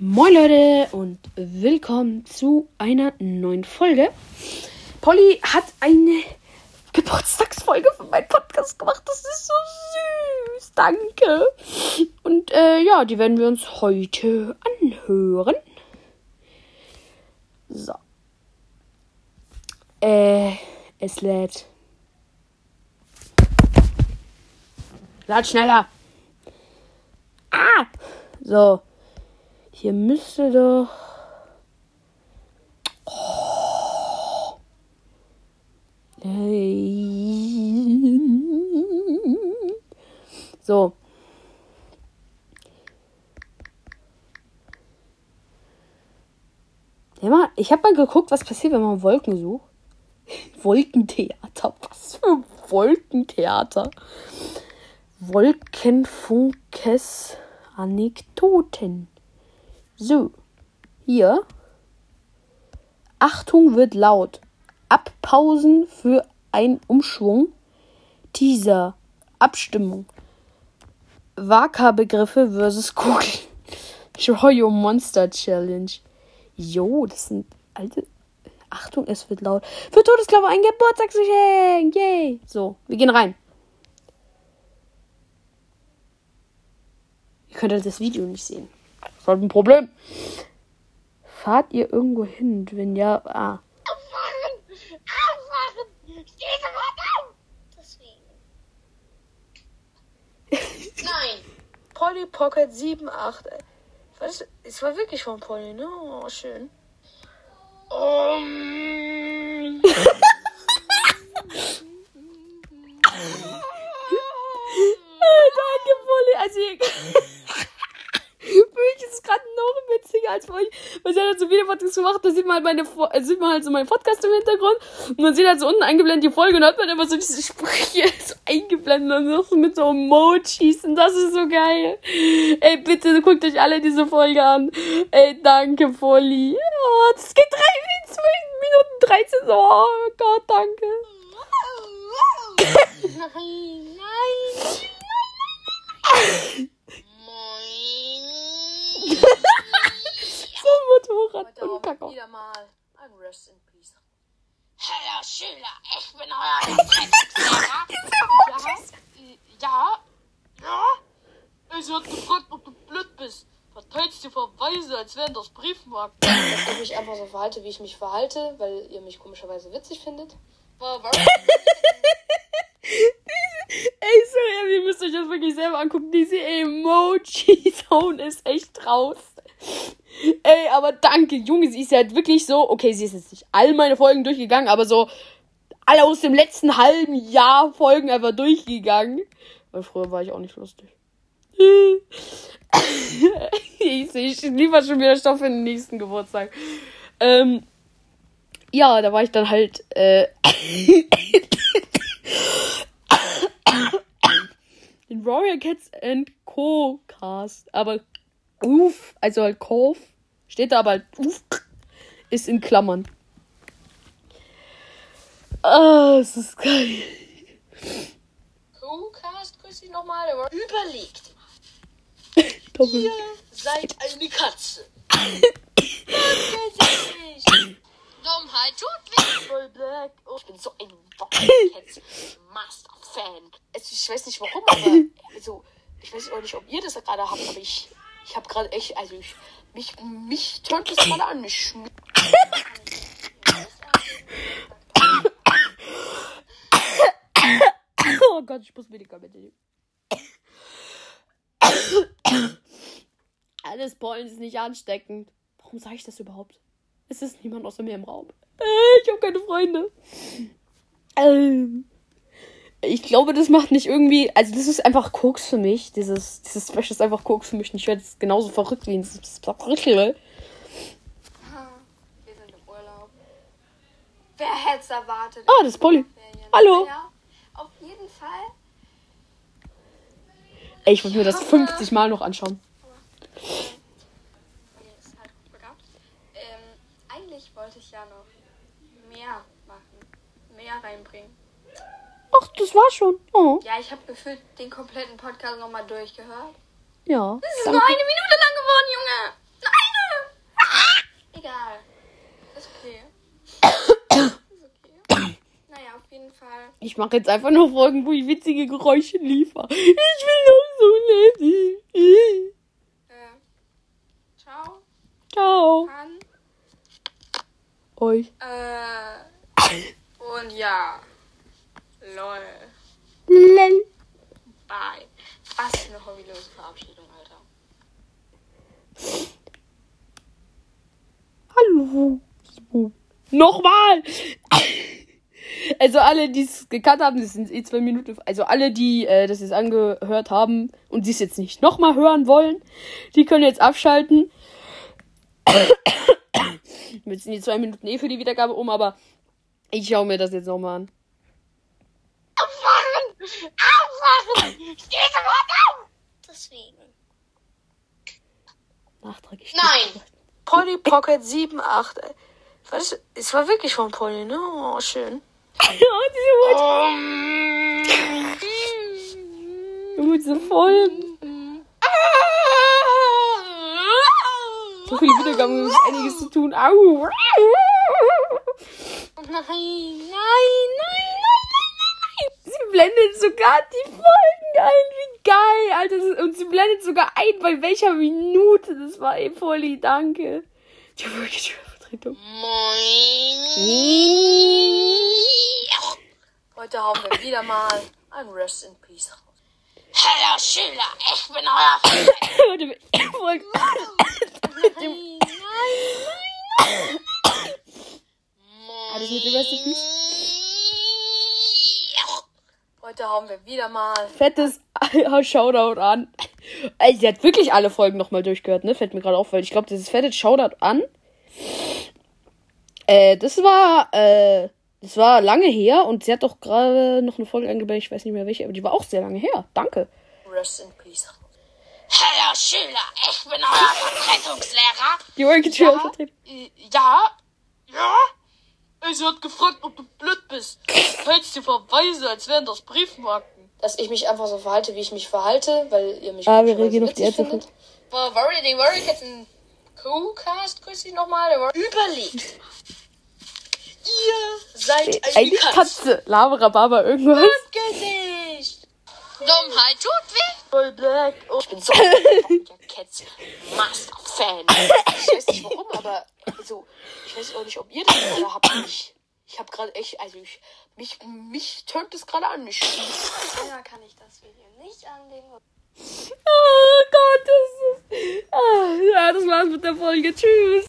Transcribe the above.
Moin Leute und willkommen zu einer neuen Folge. Polly hat eine Geburtstagsfolge von meinem Podcast gemacht. Das ist so süß. Danke. Und äh, ja, die werden wir uns heute anhören. So. Äh, es lädt. Lad schneller. Ah! So. Hier müsste doch. So. Ja, ich habe mal geguckt, was passiert, wenn man Wolken sucht. Wolkentheater. Was für Wolkentheater? Wolkenfunkes Anekdoten. So, hier. Achtung wird laut. Abpausen für ein Umschwung. Teaser. Abstimmung. Waka-Begriffe versus Google. Joyo Monster Challenge. Jo, das sind alte. Achtung, es wird laut. Für Todesklaue ein Geburtstagsgeschenk. Yay. So, wir gehen rein. Ihr könnt halt das Video nicht sehen. Das ist halt ein Problem. Fahrt ihr irgendwo hin? Wenn ja, ah. Aufwachen! Aufwachen! Steh sofort auf! Deswegen. Nein. Polly Pocket 78. Was? Es war wirklich von Polly, ne? Oh, schön. Um. Danke, Polly. Also, ihr- für mich ist es gerade noch witziger als für euch. Weil sie hat halt so viele Podcasts gemacht, da sieht man halt meine, äh, sieht man halt so meinen Podcast im Hintergrund. Und man sieht halt so unten eingeblendet die Folge und hat man immer so diese Sprüche so eingeblendet und so mit so Emojis und das ist so geil. Ey, bitte guckt euch alle diese Folge an. Ey, danke, Polly. Oh, das geht drei, Minuten 13. so. Oh Gott, danke. Nein, nein, nein, Moin. So ein Motorrad Heute und auch Kakao. wieder mal ein Rest in Peace. Hallo Schüler, ich bin euer. Ja, ja, ja. Ich hat gefragt, ob du blöd bist. Verteilst die Verweise, als wären das Briefmarken. Dass ich mich einfach so verhalte, wie ich mich verhalte, weil ihr mich komischerweise witzig findet. Ey, sorry, ihr müsst euch das wirklich selber angucken. Diese Emoji-Zone ist echt raus. Ey, aber danke, Junge, sie ist ja halt wirklich so. Okay, sie ist jetzt nicht all meine Folgen durchgegangen, aber so alle aus dem letzten halben Jahr Folgen einfach durchgegangen. Weil früher war ich auch nicht lustig. ich ich liefer schon wieder Stoff für den nächsten Geburtstag. Ähm, ja, da war ich dann halt, äh, den Royal Cats and Co. Cast. Aber uff, also halt Kauf, steht da aber halt uff, ist in Klammern. Ah, es ist geil. Co-Cast, grüß dich nochmal. Überlegt. Doppel. Ihr seid eine Katze. Dummheit tut weh. Oh, ich bin so ein Wildcats Master Fan. Also ich weiß nicht warum, aber also ich weiß auch nicht, ob ihr das gerade habt, aber ich ich habe gerade echt, also ich mich mich tönt das gerade an, schmi- Oh Gott, ich muss Medikamente nehmen. Alles Pollen ist nicht ansteckend. Warum sage ich das überhaupt? Es ist niemand außer mir im Raum. Äh, Ich habe keine Freunde. Ähm, Ich glaube, das macht nicht irgendwie. Also, das ist einfach Koks für mich. Dieses, dieses Special ist einfach Koks für mich. Und ich werde jetzt genauso verrückt wie ein Sprickel. Wir sind im Urlaub. Wer hätte es erwartet? Ah, das ist Polly. Hallo. Ja, auf jeden Fall. Ey, ich würde mir das 50 Mal noch anschauen. Halt. Ähm, eigentlich wollte ich ja noch mehr machen. Mehr reinbringen. Ach, das war schon. Oh. Ja, ich habe gefühlt den kompletten Podcast nochmal durchgehört. Ja. Das ist danke. nur eine Minute lang geworden, Junge. Nur eine. Egal. Ist okay. ist okay. Naja, auf jeden Fall. Ich mache jetzt einfach nur Folgen, wo ich witzige Geräusche liefere. Ich will doch so nett. Äh, ciao. Ciao. An euch. Äh, und ja. Lol. Lel. Bye. Was für eine hobbylose Verabschiedung, Alter. Hallo. Nochmal. Also alle, die es gekannt haben, das sind eh zwei Minuten. Also alle, die äh, das jetzt angehört haben und die es jetzt nicht nochmal hören wollen, die können jetzt abschalten. Jetzt sind die zwei Minuten eh für die Wiedergabe um, aber ich schaue mir das jetzt nochmal an. Aufwachen! Aufwachen! Steh sofort auf! Deswegen. Nachträglich. Nein! Polly Pocket 7, 8. ey. Was? Es war wirklich von Polly, ne? Oh, schön. ja, diese Wut. diese Folgen. So viele Wiedergaben, es ist einiges zu tun. Au. Nein, nein, nein, blendet sogar die Folgen ein. Wie geil, Alter. Das- Und sie blendet sogar ein, bei welcher Minute. Das war eh Polly, danke. Die Vertretung. Heute haben wir wieder mal ein Rest in Peace raus. Hallo Schüler, ich bin euer Freund. Warte, Folge. Nein, nein, Ah, das mit dem Rest in Peace? Heute haben wir wieder mal. Fettes Shoutout an. Ey, sie hat wirklich alle Folgen nochmal durchgehört, ne? Fällt mir gerade auf, weil ich glaube, dieses fettes Shoutout an. Äh, das war, äh, das war lange her und sie hat doch gerade noch eine Folge eingebaut, ich weiß nicht mehr welche, aber die war auch sehr lange her. Danke. Rest in Peace. Hallo Schüler, ich bin euer Vertretungslehrer. Die Orchid Ja, ja, ja. Ey, Sie hat gefragt, ob du blöd bist. Hältst dir Verweise, als wären das Briefmarken. Dass ich mich einfach so verhalte, wie ich mich verhalte, weil ihr mich Ah, wir reagieren auf die Ärzte. findet. War Worry, den Worry jetzt ein Co-Cast, grüß dich nochmal. Der war überlegt. Ihr seid eine Eine Katze. Katze. Lava, Baba, irgendwas. Gesicht. Dummheit tut weh. Voll black. Oh, ich bin so ein Cats Master Fan. Ich weiß nicht warum, aber also, ich weiß auch nicht, ob ihr das gerade habt. Ich, ich habe gerade echt, also ich, mich, mich tönt es gerade an. Ich, Leider kann ich das Video nicht anlegen. Oh Gott, das ist. Ah, ja, das war's mit der Folge. Tschüss.